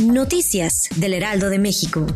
Noticias del Heraldo de México.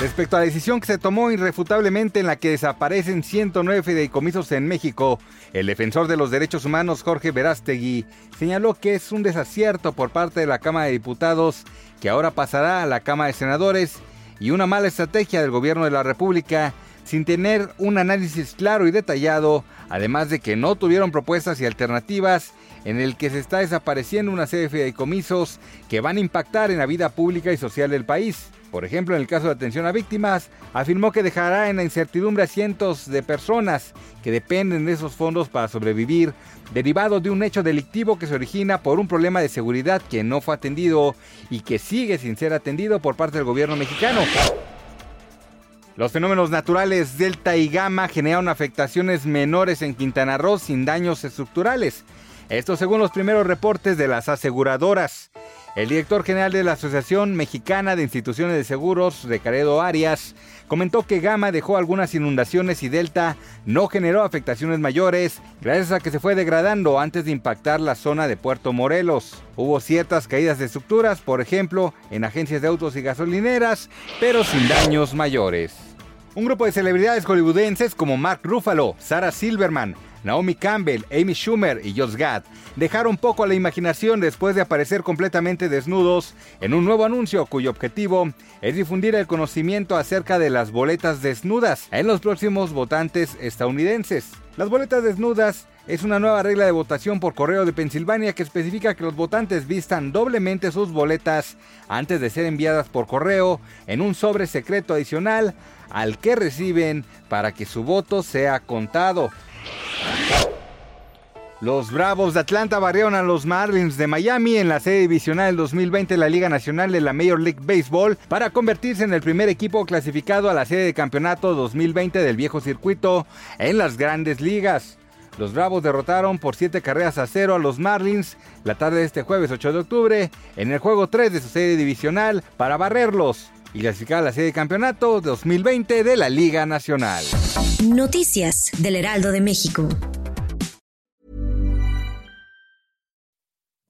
Respecto a la decisión que se tomó irrefutablemente en la que desaparecen 109 fideicomisos en México, el defensor de los derechos humanos Jorge Verástegui señaló que es un desacierto por parte de la Cámara de Diputados que ahora pasará a la Cámara de Senadores y una mala estrategia del gobierno de la República sin tener un análisis claro y detallado, además de que no tuvieron propuestas y alternativas en el que se está desapareciendo una serie de fideicomisos que van a impactar en la vida pública y social del país. Por ejemplo, en el caso de atención a víctimas, afirmó que dejará en la incertidumbre a cientos de personas que dependen de esos fondos para sobrevivir, derivado de un hecho delictivo que se origina por un problema de seguridad que no fue atendido y que sigue sin ser atendido por parte del gobierno mexicano. Los fenómenos naturales Delta y Gamma generaron afectaciones menores en Quintana Roo sin daños estructurales. Esto según los primeros reportes de las aseguradoras. El director general de la Asociación Mexicana de Instituciones de Seguros, Recaredo Arias, comentó que Gama dejó algunas inundaciones y Delta no generó afectaciones mayores gracias a que se fue degradando antes de impactar la zona de Puerto Morelos. Hubo ciertas caídas de estructuras, por ejemplo, en agencias de autos y gasolineras, pero sin daños mayores. Un grupo de celebridades hollywoodenses como Mark Ruffalo, Sarah Silverman, Naomi Campbell, Amy Schumer y Josh Gad dejaron poco a la imaginación después de aparecer completamente desnudos en un nuevo anuncio cuyo objetivo es difundir el conocimiento acerca de las boletas desnudas en los próximos votantes estadounidenses. Las boletas desnudas es una nueva regla de votación por correo de Pensilvania que especifica que los votantes vistan doblemente sus boletas antes de ser enviadas por correo en un sobre secreto adicional al que reciben para que su voto sea contado. Los Bravos de Atlanta barrieron a los Marlins de Miami en la serie divisional del 2020 de la Liga Nacional de la Major League Baseball para convertirse en el primer equipo clasificado a la serie de campeonato 2020 del viejo circuito en las grandes ligas. Los Bravos derrotaron por 7 carreras a 0 a los Marlins la tarde de este jueves 8 de octubre en el juego 3 de su serie divisional para barrerlos y clasificar a la serie de campeonato 2020 de la Liga Nacional. Noticias del Heraldo de México.